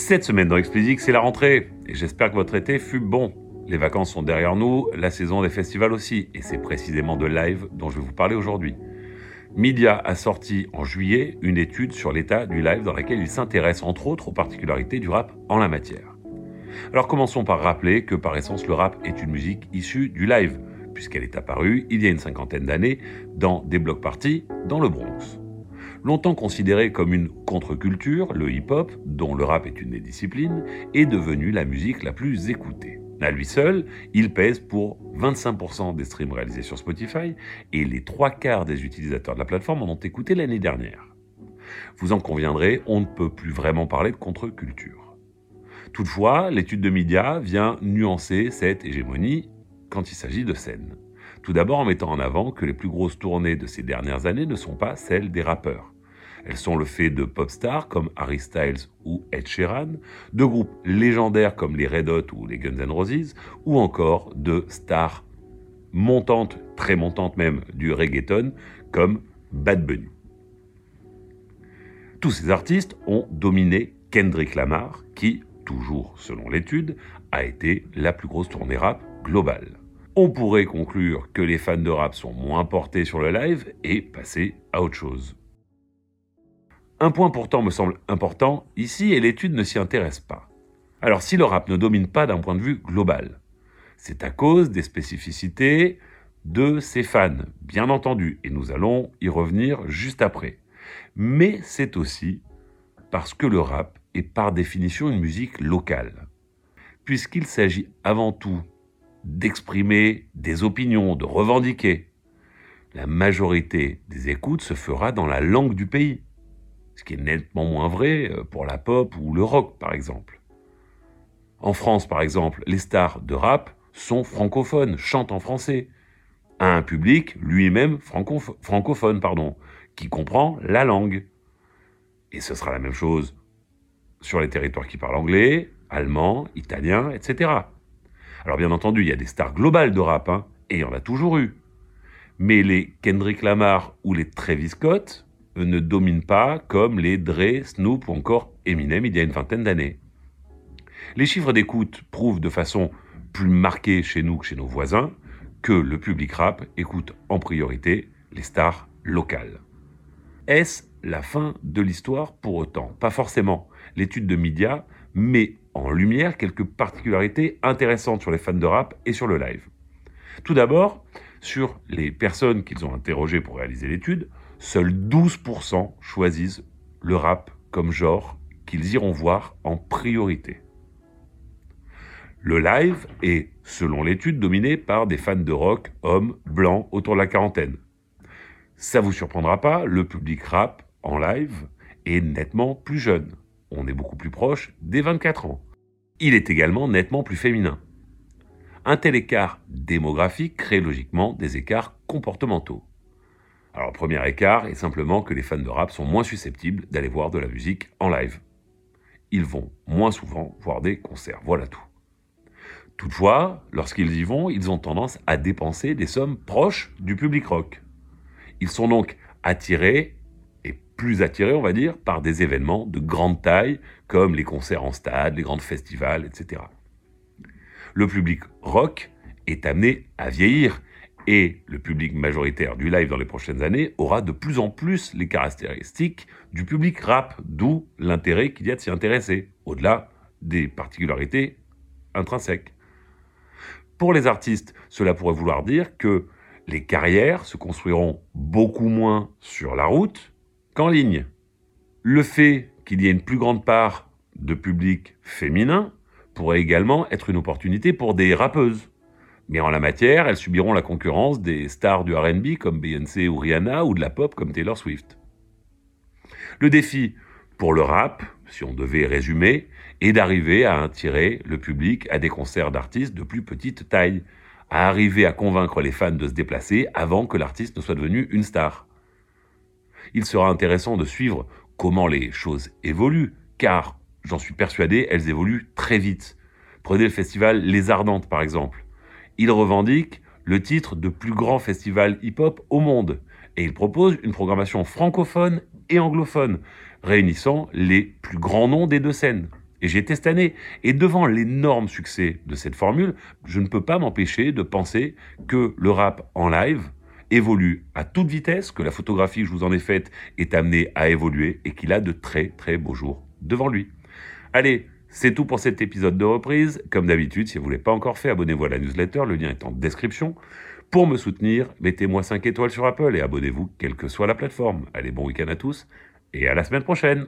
Cette semaine dans Explicit, c'est la rentrée et j'espère que votre été fut bon. Les vacances sont derrière nous, la saison des festivals aussi, et c'est précisément de live dont je vais vous parler aujourd'hui. Media a sorti en juillet une étude sur l'état du live dans laquelle il s'intéresse entre autres aux particularités du rap en la matière. Alors commençons par rappeler que par essence le rap est une musique issue du live, puisqu'elle est apparue il y a une cinquantaine d'années dans des blocs parties dans le Bronx. Longtemps considéré comme une contre-culture, le hip-hop, dont le rap est une des disciplines, est devenu la musique la plus écoutée. À lui seul, il pèse pour 25% des streams réalisés sur Spotify et les trois quarts des utilisateurs de la plateforme en ont écouté l'année dernière. Vous en conviendrez, on ne peut plus vraiment parler de contre-culture. Toutefois, l'étude de médias vient nuancer cette hégémonie quand il s'agit de scène. Tout d'abord en mettant en avant que les plus grosses tournées de ces dernières années ne sont pas celles des rappeurs. Elles sont le fait de pop stars comme Harry Styles ou Ed Sheeran, de groupes légendaires comme les Red Hot ou les Guns N' Roses, ou encore de stars montantes, très montantes même, du reggaeton comme Bad Bunny. Tous ces artistes ont dominé Kendrick Lamar, qui, toujours selon l'étude, a été la plus grosse tournée rap globale. On pourrait conclure que les fans de rap sont moins portés sur le live et passer à autre chose. Un point pourtant me semble important ici et l'étude ne s'y intéresse pas. Alors si le rap ne domine pas d'un point de vue global, c'est à cause des spécificités de ses fans, bien entendu, et nous allons y revenir juste après. Mais c'est aussi parce que le rap est par définition une musique locale, puisqu'il s'agit avant tout d'exprimer des opinions, de revendiquer. La majorité des écoutes se fera dans la langue du pays, ce qui est nettement moins vrai euh, pour la pop ou le rock par exemple. En France par exemple, les stars de rap sont francophones, chantent en français, à un public lui-même francophone, pardon, qui comprend la langue. Et ce sera la même chose sur les territoires qui parlent anglais, allemand, italien, etc. Alors bien entendu, il y a des stars globales de rap, hein, et il y en a toujours eu. Mais les Kendrick Lamar ou les Travis Scott ne dominent pas comme les Dre, Snoop ou encore Eminem il y a une vingtaine d'années. Les chiffres d'écoute prouvent de façon plus marquée chez nous que chez nos voisins que le public rap écoute en priorité les stars locales. Est-ce la fin de l'histoire pour autant? Pas forcément. L'étude de Media met en lumière quelques particularités intéressantes sur les fans de rap et sur le live. Tout d'abord, sur les personnes qu'ils ont interrogées pour réaliser l'étude, seuls 12% choisissent le rap comme genre qu'ils iront voir en priorité. Le live est, selon l'étude, dominé par des fans de rock, hommes, blancs, autour de la quarantaine. Ça vous surprendra pas, le public rap en live est nettement plus jeune on est beaucoup plus proche des 24 ans. Il est également nettement plus féminin. Un tel écart démographique crée logiquement des écarts comportementaux. Alors, premier écart est simplement que les fans de rap sont moins susceptibles d'aller voir de la musique en live. Ils vont moins souvent voir des concerts, voilà tout. Toutefois, lorsqu'ils y vont, ils ont tendance à dépenser des sommes proches du public rock. Ils sont donc attirés plus attirés, on va dire, par des événements de grande taille, comme les concerts en stade, les grands festivals, etc. Le public rock est amené à vieillir et le public majoritaire du live dans les prochaines années aura de plus en plus les caractéristiques du public rap, d'où l'intérêt qu'il y a de s'y intéresser, au-delà des particularités intrinsèques. Pour les artistes, cela pourrait vouloir dire que les carrières se construiront beaucoup moins sur la route, qu'en ligne. Le fait qu'il y ait une plus grande part de public féminin pourrait également être une opportunité pour des rappeuses. Mais en la matière, elles subiront la concurrence des stars du RB comme Beyoncé ou Rihanna ou de la pop comme Taylor Swift. Le défi pour le rap, si on devait résumer, est d'arriver à attirer le public à des concerts d'artistes de plus petite taille, à arriver à convaincre les fans de se déplacer avant que l'artiste ne soit devenu une star il sera intéressant de suivre comment les choses évoluent, car j'en suis persuadé, elles évoluent très vite. Prenez le festival Les Ardentes par exemple. Il revendique le titre de plus grand festival hip-hop au monde, et il propose une programmation francophone et anglophone, réunissant les plus grands noms des deux scènes. Et j'ai été cette. Et devant l'énorme succès de cette formule, je ne peux pas m'empêcher de penser que le rap en live évolue à toute vitesse, que la photographie que je vous en ai faite est amenée à évoluer et qu'il a de très très beaux jours devant lui. Allez, c'est tout pour cet épisode de reprise. Comme d'habitude, si vous ne l'avez pas encore fait, abonnez-vous à la newsletter, le lien est en description. Pour me soutenir, mettez-moi 5 étoiles sur Apple et abonnez-vous quelle que soit la plateforme. Allez, bon week-end à tous et à la semaine prochaine